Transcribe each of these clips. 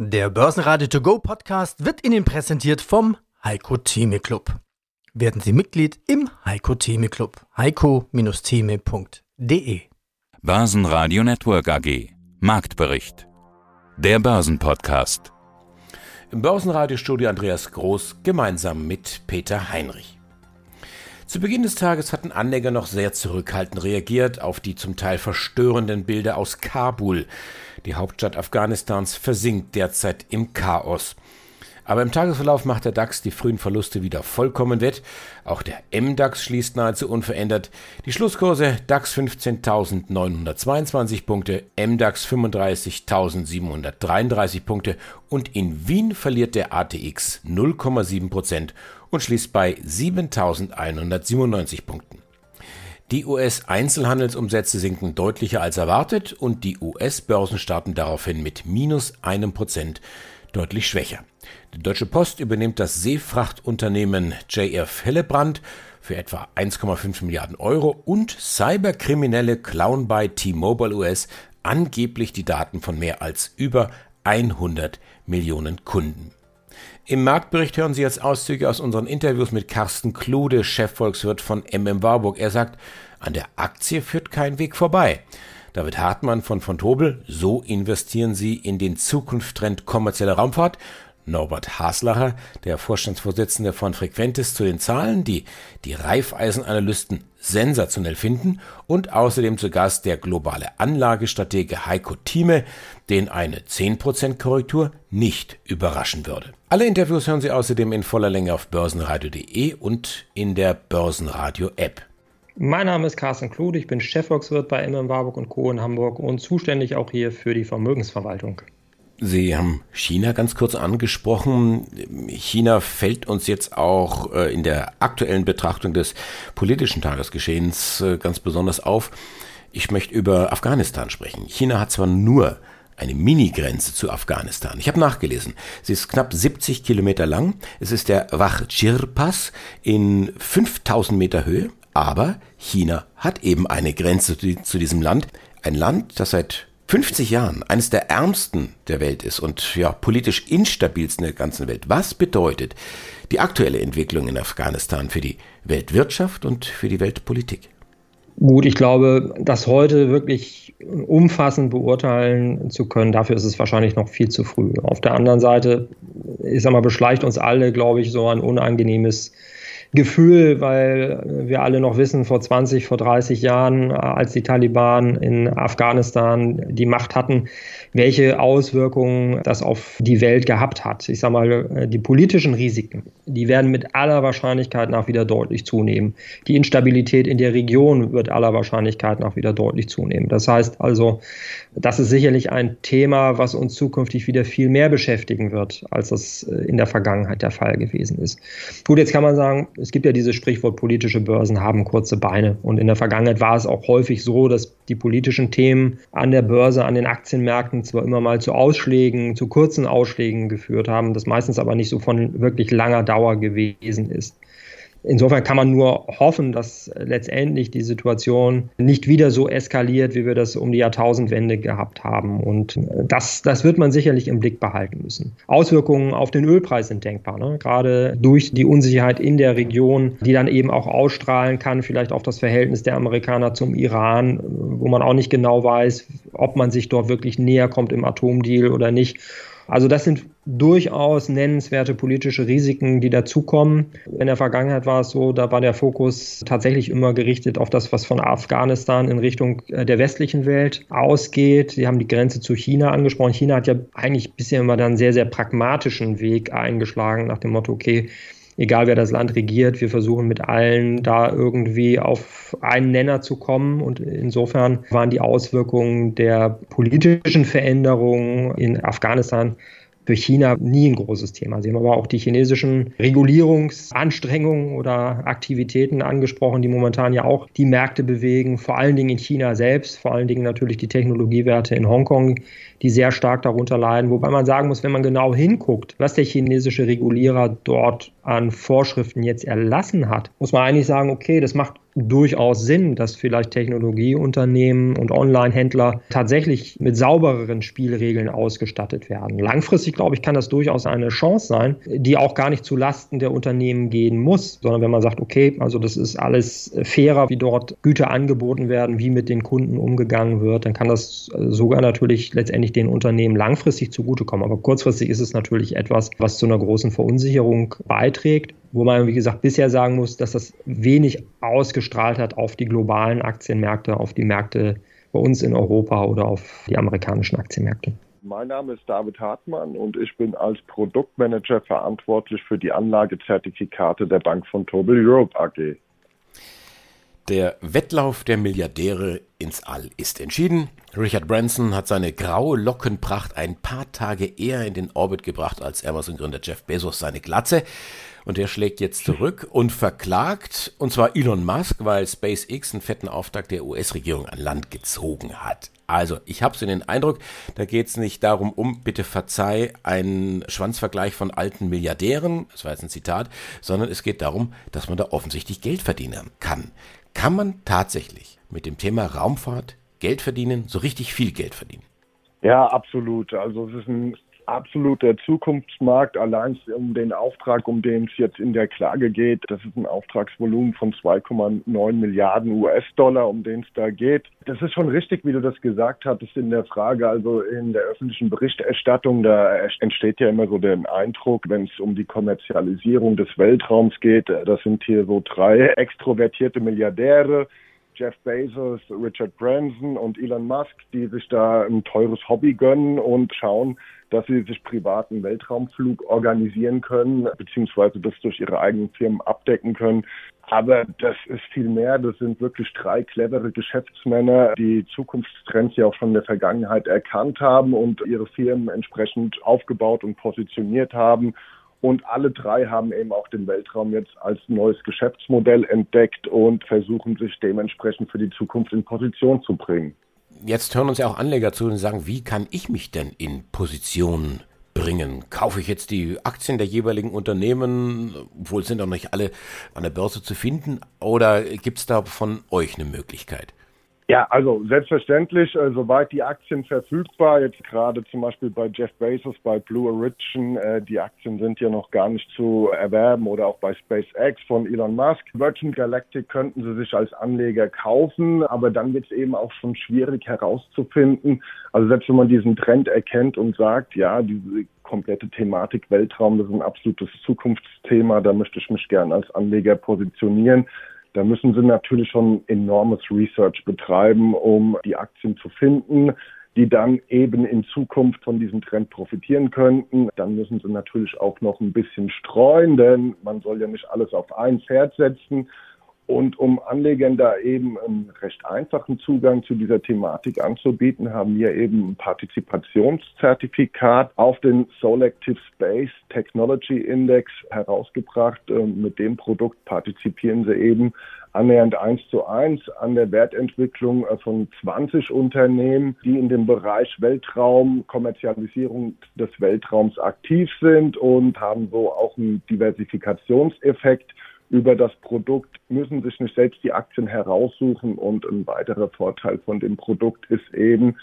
Der Börsenradio To Go Podcast wird Ihnen präsentiert vom Heiko Theme Club. Werden Sie Mitglied im Heiko Theme Club. heiko-theme.de Börsenradio Network AG Marktbericht Der Börsenpodcast Im Börsenradiostudio Andreas Groß gemeinsam mit Peter Heinrich. Zu Beginn des Tages hatten Anleger noch sehr zurückhaltend reagiert auf die zum Teil verstörenden Bilder aus Kabul. Die Hauptstadt Afghanistans versinkt derzeit im Chaos. Aber im Tagesverlauf macht der DAX die frühen Verluste wieder vollkommen wett. Auch der MDAX schließt nahezu unverändert. Die Schlusskurse DAX 15.922 Punkte, MDAX 35.733 Punkte und in Wien verliert der ATX 0,7 Prozent und schließt bei 7.197 Punkten. Die US-Einzelhandelsumsätze sinken deutlicher als erwartet und die US-Börsen starten daraufhin mit minus einem Prozent deutlich schwächer. Die Deutsche Post übernimmt das Seefrachtunternehmen JF Hillebrand für etwa 1,5 Milliarden Euro und Cyberkriminelle klauen bei T-Mobile US angeblich die Daten von mehr als über 100 Millionen Kunden. Im Marktbericht hören Sie jetzt Auszüge aus unseren Interviews mit Carsten Klude, Chefvolkswirt von MM Warburg. Er sagt, an der Aktie führt kein Weg vorbei. David Hartmann von von Tobel, so investieren Sie in den Zukunftstrend kommerzielle Raumfahrt. Norbert Haslacher, der Vorstandsvorsitzende von Frequentis, zu den Zahlen, die die Reifeisenanalysten sensationell finden und außerdem zu Gast der globale Anlagestratege Heiko Thieme, den eine 10% Korrektur nicht überraschen würde. Alle Interviews hören Sie außerdem in voller Länge auf börsenradio.de und in der Börsenradio App. Mein Name ist Carsten Klude, ich bin Chefvolkswirt bei MM Warburg Co. in Hamburg und zuständig auch hier für die Vermögensverwaltung. Sie haben China ganz kurz angesprochen. China fällt uns jetzt auch äh, in der aktuellen Betrachtung des politischen Tagesgeschehens äh, ganz besonders auf. Ich möchte über Afghanistan sprechen. China hat zwar nur eine Mini-Grenze zu Afghanistan. Ich habe nachgelesen. Sie ist knapp 70 Kilometer lang. Es ist der Wachchir-Pass in 5000 Meter Höhe. Aber China hat eben eine Grenze zu diesem Land. Ein Land, das seit 50 Jahren eines der ärmsten der Welt ist und ja politisch instabilsten der ganzen Welt. Was bedeutet die aktuelle Entwicklung in Afghanistan für die Weltwirtschaft und für die Weltpolitik? Gut, ich glaube, das heute wirklich umfassend beurteilen zu können, dafür ist es wahrscheinlich noch viel zu früh. Auf der anderen Seite, ich sag mal, beschleicht uns alle, glaube ich, so ein unangenehmes Gefühl, weil wir alle noch wissen, vor 20, vor 30 Jahren, als die Taliban in Afghanistan die Macht hatten, welche Auswirkungen das auf die Welt gehabt hat. Ich sage mal, die politischen Risiken, die werden mit aller Wahrscheinlichkeit nach wieder deutlich zunehmen. Die Instabilität in der Region wird aller Wahrscheinlichkeit nach wieder deutlich zunehmen. Das heißt also, das ist sicherlich ein Thema, was uns zukünftig wieder viel mehr beschäftigen wird, als das in der Vergangenheit der Fall gewesen ist. Gut, jetzt kann man sagen, es gibt ja dieses Sprichwort, politische Börsen haben kurze Beine. Und in der Vergangenheit war es auch häufig so, dass die politischen Themen an der Börse, an den Aktienmärkten zwar immer mal zu Ausschlägen, zu kurzen Ausschlägen geführt haben, das meistens aber nicht so von wirklich langer Dauer gewesen ist. Insofern kann man nur hoffen, dass letztendlich die Situation nicht wieder so eskaliert, wie wir das um die Jahrtausendwende gehabt haben. Und das, das wird man sicherlich im Blick behalten müssen. Auswirkungen auf den Ölpreis sind denkbar, ne? gerade durch die Unsicherheit in der Region, die dann eben auch ausstrahlen kann, vielleicht auf das Verhältnis der Amerikaner zum Iran, wo man auch nicht genau weiß, ob man sich dort wirklich näher kommt im Atomdeal oder nicht. Also das sind durchaus nennenswerte politische Risiken, die dazukommen. In der Vergangenheit war es so, da war der Fokus tatsächlich immer gerichtet auf das, was von Afghanistan in Richtung äh, der westlichen Welt ausgeht. Sie haben die Grenze zu China angesprochen. China hat ja eigentlich bisher immer dann einen sehr, sehr pragmatischen Weg eingeschlagen nach dem Motto, okay, egal wer das Land regiert, wir versuchen mit allen da irgendwie auf einen Nenner zu kommen. Und insofern waren die Auswirkungen der politischen Veränderungen in Afghanistan für China nie ein großes Thema. Sie haben aber auch die chinesischen Regulierungsanstrengungen oder Aktivitäten angesprochen, die momentan ja auch die Märkte bewegen, vor allen Dingen in China selbst, vor allen Dingen natürlich die Technologiewerte in Hongkong, die sehr stark darunter leiden. Wobei man sagen muss, wenn man genau hinguckt, was der chinesische Regulierer dort an Vorschriften jetzt erlassen hat, muss man eigentlich sagen, okay, das macht durchaus Sinn, dass vielleicht Technologieunternehmen und Online-Händler tatsächlich mit saubereren Spielregeln ausgestattet werden. Langfristig, glaube ich, kann das durchaus eine Chance sein, die auch gar nicht zu Lasten der Unternehmen gehen muss, sondern wenn man sagt, okay, also das ist alles fairer, wie dort Güter angeboten werden, wie mit den Kunden umgegangen wird, dann kann das sogar natürlich letztendlich den Unternehmen langfristig zugutekommen. Aber kurzfristig ist es natürlich etwas, was zu einer großen Verunsicherung beiträgt wo man, wie gesagt, bisher sagen muss, dass das wenig ausgestrahlt hat auf die globalen Aktienmärkte, auf die Märkte bei uns in Europa oder auf die amerikanischen Aktienmärkte. Mein Name ist David Hartmann und ich bin als Produktmanager verantwortlich für die Anlagezertifikate der Bank von Tobel Europe AG. Der Wettlauf der Milliardäre ins All ist entschieden. Richard Branson hat seine graue Lockenpracht ein paar Tage eher in den Orbit gebracht als Amazon-Gründer Jeff Bezos seine Glatze. Und der schlägt jetzt zurück und verklagt, und zwar Elon Musk, weil SpaceX einen fetten Auftrag der US-Regierung an Land gezogen hat. Also, ich habe so den Eindruck, da geht es nicht darum, um, bitte verzeih, einen Schwanzvergleich von alten Milliardären, das war jetzt ein Zitat, sondern es geht darum, dass man da offensichtlich Geld verdienen kann. Kann man tatsächlich mit dem Thema Raumfahrt Geld verdienen, so richtig viel Geld verdienen? Ja, absolut. Also es ist ein absoluter Zukunftsmarkt. Allein um den Auftrag, um den es jetzt in der Klage geht, das ist ein Auftragsvolumen von 2,9 Milliarden US-Dollar, um den es da geht. Das ist schon richtig, wie du das gesagt hattest in der Frage. Also in der öffentlichen Berichterstattung, da entsteht ja immer so der Eindruck, wenn es um die Kommerzialisierung des Weltraums geht, das sind hier so drei extrovertierte Milliardäre, Jeff Bezos, Richard Branson und Elon Musk, die sich da ein teures Hobby gönnen und schauen, dass sie sich privaten Weltraumflug organisieren können, beziehungsweise das durch ihre eigenen Firmen abdecken können. Aber das ist viel mehr. Das sind wirklich drei clevere Geschäftsmänner, die Zukunftstrends ja auch schon in der Vergangenheit erkannt haben und ihre Firmen entsprechend aufgebaut und positioniert haben. Und alle drei haben eben auch den Weltraum jetzt als neues Geschäftsmodell entdeckt und versuchen sich dementsprechend für die Zukunft in Position zu bringen jetzt hören uns ja auch Anleger zu und sagen, wie kann ich mich denn in Position bringen? Kaufe ich jetzt die Aktien der jeweiligen Unternehmen, obwohl sind auch nicht alle an der Börse zu finden, oder gibt es da von euch eine Möglichkeit? Ja, also selbstverständlich, äh, soweit die Aktien verfügbar, jetzt gerade zum Beispiel bei Jeff Bezos, bei Blue Origin, äh, die Aktien sind ja noch gar nicht zu erwerben oder auch bei SpaceX von Elon Musk. Virgin Galactic könnten sie sich als Anleger kaufen, aber dann wird es eben auch schon schwierig herauszufinden. Also selbst wenn man diesen Trend erkennt und sagt, ja, diese komplette Thematik Weltraum, das ist ein absolutes Zukunftsthema, da möchte ich mich gern als Anleger positionieren da müssen sie natürlich schon enormes Research betreiben, um die Aktien zu finden, die dann eben in Zukunft von diesem Trend profitieren könnten. Dann müssen sie natürlich auch noch ein bisschen streuen, denn man soll ja nicht alles auf ein Pferd setzen. Und um Anlegern da eben einen recht einfachen Zugang zu dieser Thematik anzubieten, haben wir eben ein Partizipationszertifikat auf den Selective Space Technology Index herausgebracht. Ähm, mit dem Produkt partizipieren sie eben annähernd eins zu eins an der Wertentwicklung äh, von 20 Unternehmen, die in dem Bereich Weltraum, Kommerzialisierung des Weltraums aktiv sind und haben so auch einen Diversifikationseffekt über das Produkt, müssen sich nicht selbst die Aktien heraussuchen. Und ein weiterer Vorteil von dem Produkt ist eben,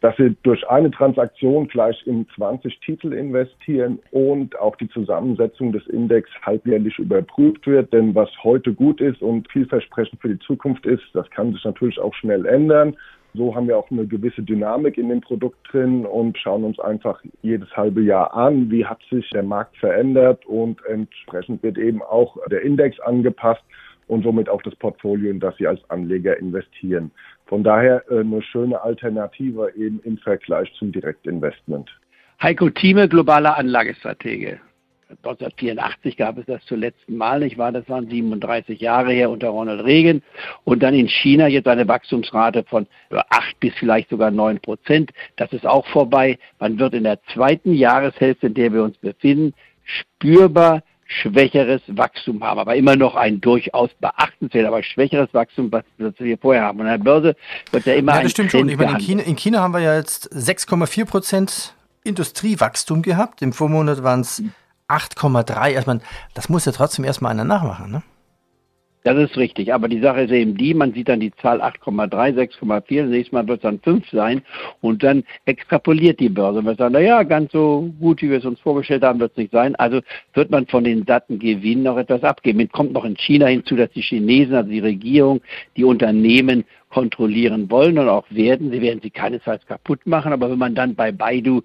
dass sie durch eine Transaktion gleich in 20 Titel investieren und auch die Zusammensetzung des Index halbjährlich überprüft wird. Denn was heute gut ist und vielversprechend für die Zukunft ist, das kann sich natürlich auch schnell ändern. So haben wir auch eine gewisse Dynamik in dem Produkt drin und schauen uns einfach jedes halbe Jahr an, wie hat sich der Markt verändert und entsprechend wird eben auch der Index angepasst und somit auch das Portfolio, in das Sie als Anleger investieren. Von daher äh, eine schöne Alternative eben im Vergleich zum Direktinvestment. Heiko Thieme, globaler Anlagestratege. 1984 gab es das zum letzten Mal, nicht wahr? Das waren 37 Jahre her unter Ronald Reagan. Und dann in China jetzt eine Wachstumsrate von 8 bis vielleicht sogar 9 Prozent. Das ist auch vorbei. Man wird in der zweiten Jahreshälfte, in der wir uns befinden, spürbar schwächeres Wachstum haben, aber immer noch ein durchaus beachtenswert, aber schwächeres Wachstum, was wir vorher haben. Und an der Börse wird ja immer ja, das ein stimmt Trend schon. Ich meine, in China, in China haben wir ja jetzt 6,4 Prozent Industriewachstum gehabt. Im Vormonat waren es 8,3. Also man, das muss ja trotzdem erstmal einer nachmachen, ne? Das ist richtig. Aber die Sache ist eben die, man sieht dann die Zahl 8,3, 6,4, nächstes Mal wird es dann 5 sein und dann extrapoliert die Börse. Und wir sagen, naja, ganz so gut, wie wir es uns vorgestellt haben, wird es nicht sein. Also wird man von den satten Gewinnen noch etwas abgeben. Jetzt kommt noch in China hinzu, dass die Chinesen, also die Regierung, die Unternehmen kontrollieren wollen und auch werden. Sie werden sie keinesfalls kaputt machen, aber wenn man dann bei Baidu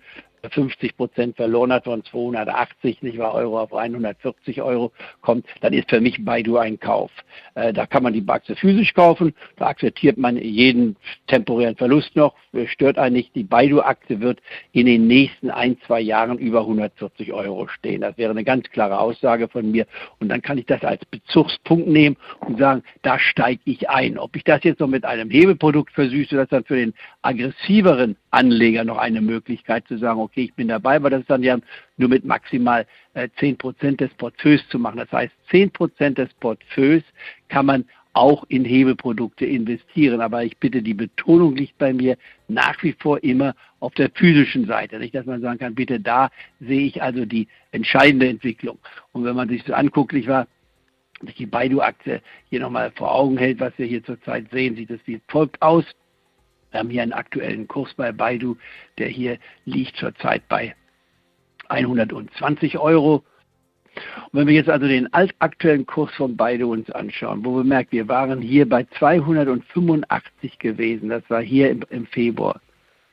50 Prozent verloren hat von 280, nicht wahr, Euro auf 140 Euro kommt, dann ist für mich Baidu ein Kauf. Äh, da kann man die Aktie physisch kaufen, da akzeptiert man jeden temporären Verlust noch, stört einen nicht. Die Baidu-Aktie wird in den nächsten ein, zwei Jahren über 140 Euro stehen. Das wäre eine ganz klare Aussage von mir. Und dann kann ich das als Bezugspunkt nehmen und sagen, da steige ich ein. Ob ich das jetzt noch mit einem Hebelprodukt versüße, das dann für den aggressiveren Anleger noch eine Möglichkeit zu sagen, okay, ich bin dabei, weil das ist dann ja nur mit maximal äh, 10% des Portfolios zu machen. Das heißt, 10% des Portfolios kann man auch in Hebelprodukte investieren. Aber ich bitte, die Betonung liegt bei mir nach wie vor immer auf der physischen Seite. Nicht, dass man sagen kann, bitte da sehe ich also die entscheidende Entwicklung. Und wenn man sich das anguckt, ich war die Baidu-Aktie hier nochmal vor Augen hält, was wir hier zurzeit sehen, sieht es wie folgt aus. Wir haben hier einen aktuellen Kurs bei Baidu, der hier liegt zurzeit bei 120 Euro. Und wenn wir jetzt also den aktuellen Kurs von Baidu uns anschauen, wo wir merken, wir waren hier bei 285 gewesen, das war hier im, im Februar.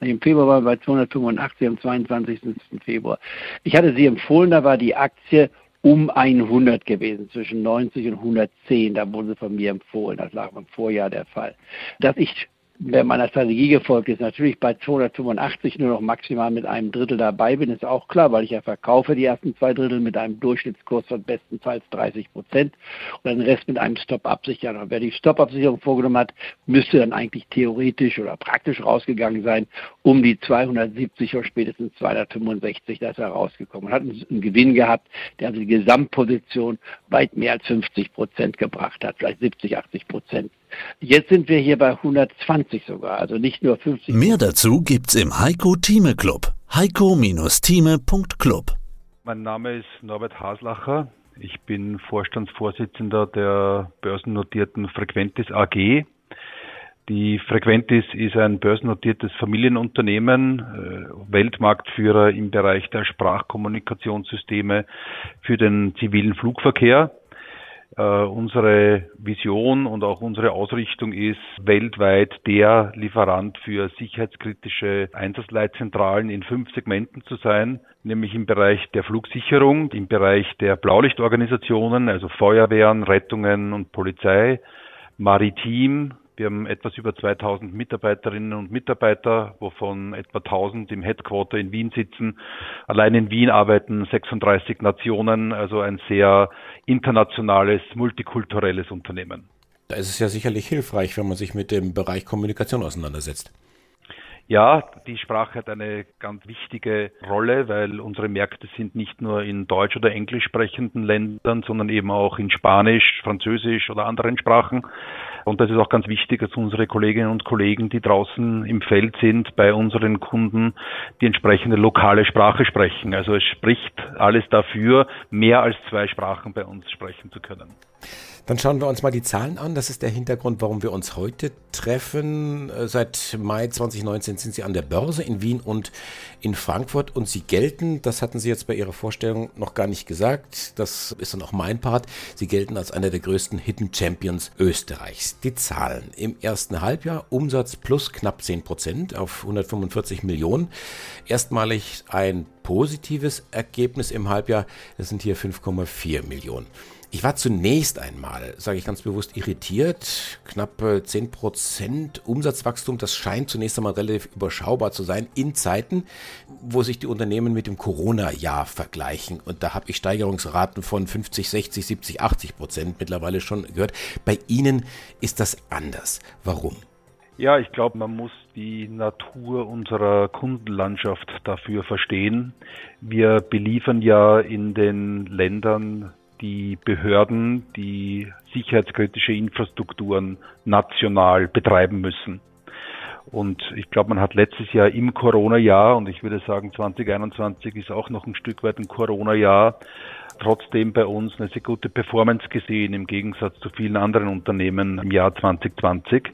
Im Februar waren wir bei 285 am 22. Februar. Ich hatte sie empfohlen, da war die Aktie um 100 gewesen, zwischen 90 und 110. Da wurde sie von mir empfohlen. Das lag im Vorjahr der Fall. Dass ich wer meiner Strategie gefolgt ist, natürlich bei 285 nur noch maximal mit einem Drittel dabei bin, ist auch klar, weil ich ja verkaufe die ersten zwei Drittel mit einem Durchschnittskurs von bestenfalls 30 Prozent und den Rest mit einem Stop-Absichern. Und wer die Stop-Absicherung vorgenommen hat, müsste dann eigentlich theoretisch oder praktisch rausgegangen sein, um die 270 oder spätestens 265, da ist er rausgekommen. Hat einen Gewinn gehabt, der also die Gesamtposition weit mehr als 50 Prozent gebracht hat, vielleicht 70, 80 Prozent. Jetzt sind wir hier bei 120 sogar, also nicht nur 50. Mehr dazu gibt's im Heiko Thieme Club. heiko-thieme.club. Mein Name ist Norbert Haslacher. Ich bin Vorstandsvorsitzender der börsennotierten Frequentis AG. Die Frequentis ist ein börsennotiertes Familienunternehmen, äh, Weltmarktführer im Bereich der Sprachkommunikationssysteme für den zivilen Flugverkehr. Äh, unsere Vision und auch unsere Ausrichtung ist, weltweit der Lieferant für sicherheitskritische Einsatzleitzentralen in fünf Segmenten zu sein, nämlich im Bereich der Flugsicherung, im Bereich der Blaulichtorganisationen, also Feuerwehren, Rettungen und Polizei, maritim, wir haben etwas über 2000 Mitarbeiterinnen und Mitarbeiter, wovon etwa 1000 im Headquarter in Wien sitzen. Allein in Wien arbeiten 36 Nationen, also ein sehr internationales, multikulturelles Unternehmen. Da ist es ja sicherlich hilfreich, wenn man sich mit dem Bereich Kommunikation auseinandersetzt. Ja, die Sprache hat eine ganz wichtige Rolle, weil unsere Märkte sind nicht nur in deutsch oder englisch sprechenden Ländern, sondern eben auch in Spanisch, Französisch oder anderen Sprachen. Und das ist auch ganz wichtig, dass unsere Kolleginnen und Kollegen, die draußen im Feld sind, bei unseren Kunden die entsprechende lokale Sprache sprechen. Also es spricht alles dafür, mehr als zwei Sprachen bei uns sprechen zu können. Dann schauen wir uns mal die Zahlen an. Das ist der Hintergrund, warum wir uns heute treffen. Seit Mai 2019 sind Sie an der Börse in Wien und in Frankfurt und Sie gelten, das hatten Sie jetzt bei Ihrer Vorstellung noch gar nicht gesagt, das ist dann auch mein Part, Sie gelten als einer der größten Hidden Champions Österreichs. Die Zahlen im ersten Halbjahr Umsatz plus knapp 10 Prozent auf 145 Millionen. Erstmalig ein positives Ergebnis im Halbjahr, das sind hier 5,4 Millionen. Ich war zunächst einmal, sage ich ganz bewusst, irritiert. Knappe 10% Umsatzwachstum, das scheint zunächst einmal relativ überschaubar zu sein in Zeiten, wo sich die Unternehmen mit dem Corona-Jahr vergleichen. Und da habe ich Steigerungsraten von 50, 60, 70, 80 Prozent mittlerweile schon gehört. Bei Ihnen ist das anders. Warum? Ja, ich glaube, man muss die Natur unserer Kundenlandschaft dafür verstehen. Wir beliefern ja in den Ländern die Behörden, die sicherheitskritische Infrastrukturen national betreiben müssen. Und ich glaube, man hat letztes Jahr im Corona-Jahr, und ich würde sagen 2021 ist auch noch ein Stück weit ein Corona-Jahr, trotzdem bei uns eine sehr gute Performance gesehen im Gegensatz zu vielen anderen Unternehmen im Jahr 2020.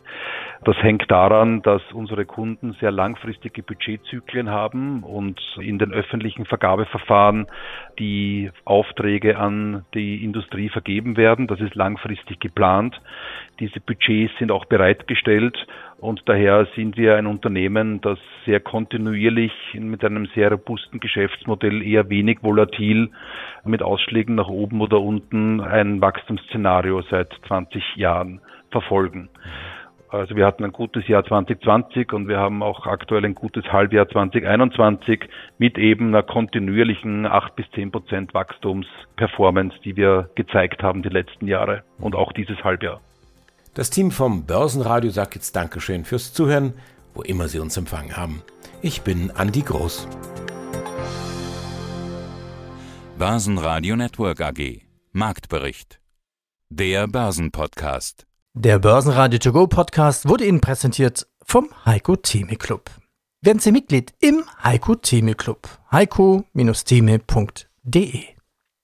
Das hängt daran, dass unsere Kunden sehr langfristige Budgetzyklen haben und in den öffentlichen Vergabeverfahren die Aufträge an die Industrie vergeben werden. Das ist langfristig geplant. Diese Budgets sind auch bereitgestellt und daher sind wir ein Unternehmen, das sehr kontinuierlich mit einem sehr robusten Geschäftsmodell eher wenig volatil mit Ausschlägen nach oben oder unten ein Wachstumsszenario seit 20 Jahren verfolgen. Also wir hatten ein gutes Jahr 2020 und wir haben auch aktuell ein gutes Halbjahr 2021 mit eben einer kontinuierlichen 8 bis 10 Prozent Wachstumsperformance, die wir gezeigt haben die letzten Jahre und auch dieses Halbjahr. Das Team vom Börsenradio sagt jetzt Dankeschön fürs Zuhören, wo immer Sie uns empfangen haben. Ich bin Andi Groß. Börsenradio Network AG Marktbericht. Der Börsenpodcast. Der Börsenradio To Go Podcast wurde Ihnen präsentiert vom Heiko Theme Club. Werden Sie Mitglied im Heiko Theme Club. heiko-theme.de